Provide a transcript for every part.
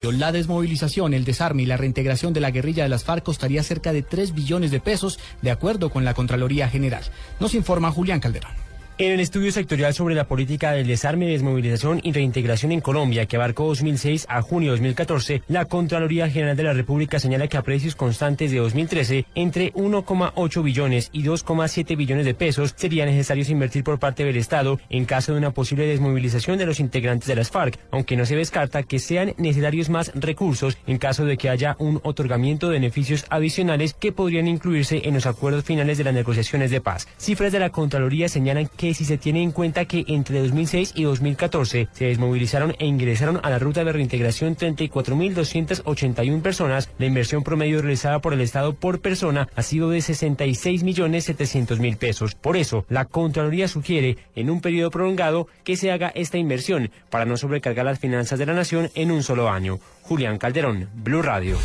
La desmovilización, el desarme y la reintegración de la guerrilla de las FARC costaría cerca de 3 billones de pesos, de acuerdo con la Contraloría General. Nos informa Julián Calderón. En el estudio sectorial sobre la política del desarme, desmovilización y reintegración en Colombia, que abarcó 2006 a junio de 2014, la Contraloría General de la República señala que a precios constantes de 2013, entre 1,8 billones y 2,7 billones de pesos sería necesario invertir por parte del Estado en caso de una posible desmovilización de los integrantes de las FARC, aunque no se descarta que sean necesarios más recursos en caso de que haya un otorgamiento de beneficios adicionales que podrían incluirse en los acuerdos finales de las negociaciones de paz. Cifras de la Contraloría señalan que si se tiene en cuenta que entre 2006 y 2014 se desmovilizaron e ingresaron a la ruta de reintegración 34.281 personas, la inversión promedio realizada por el Estado por persona ha sido de 66.700.000 pesos. Por eso, la Contraloría sugiere, en un periodo prolongado, que se haga esta inversión para no sobrecargar las finanzas de la nación en un solo año. Julián Calderón, Blue Radio.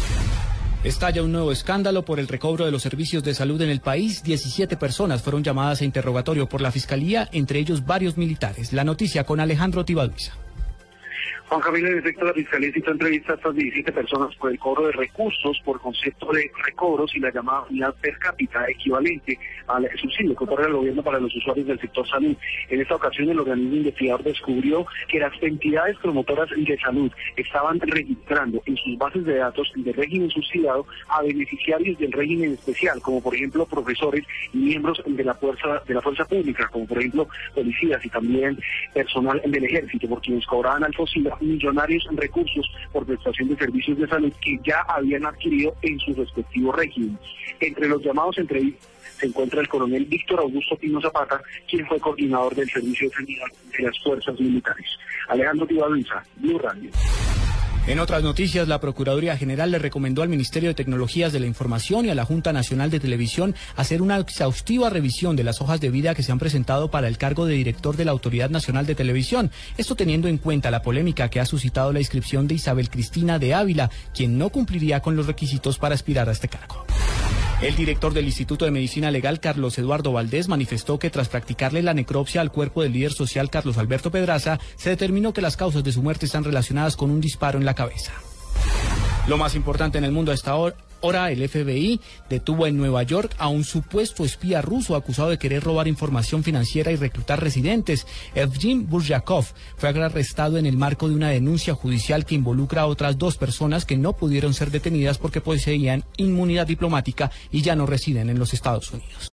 Estalla un nuevo escándalo por el recobro de los servicios de salud en el país. 17 personas fueron llamadas a interrogatorio por la Fiscalía, entre ellos varios militares. La noticia con Alejandro Tibaduiza. Juan Camilo, en efecto, la Fiscalía citó entrevista a estas 17 personas por el cobro de recursos por concepto de recobros y la llamada unidad per cápita equivalente al subsidio que otorga el gobierno para los usuarios del sector salud. En esta ocasión, el organismo investigador descubrió que las entidades promotoras de salud estaban registrando en sus bases de datos del régimen subsidiado a beneficiarios del régimen especial, como por ejemplo profesores y miembros de la fuerza de la fuerza pública, como por ejemplo policías y también personal del ejército, por quienes cobraban al FOSILA millonarios en recursos por prestación de servicios de salud que ya habían adquirido en sus respectivos regímenes. Entre los llamados entrevistas se encuentra el coronel Víctor Augusto Pino Zapata, quien fue coordinador del Servicio de de las Fuerzas Militares. Alejandro Tibaluiza, Blue Radio. En otras noticias, la Procuraduría General le recomendó al Ministerio de Tecnologías de la Información y a la Junta Nacional de Televisión hacer una exhaustiva revisión de las hojas de vida que se han presentado para el cargo de director de la Autoridad Nacional de Televisión. Esto teniendo en cuenta la polémica que ha suscitado la inscripción de Isabel Cristina de Ávila, quien no cumpliría con los requisitos para aspirar a este cargo. El director del Instituto de Medicina Legal, Carlos Eduardo Valdés, manifestó que tras practicarle la necropsia al cuerpo del líder social Carlos Alberto Pedraza, se determinó que las causas de su muerte están relacionadas con un disparo en la cabeza. Lo más importante en el mundo a esta hora, el FBI detuvo en Nueva York a un supuesto espía ruso acusado de querer robar información financiera y reclutar residentes. Evgeny Buryakov fue arrestado en el marco de una denuncia judicial que involucra a otras dos personas que no pudieron ser detenidas porque poseían inmunidad diplomática y ya no residen en los Estados Unidos.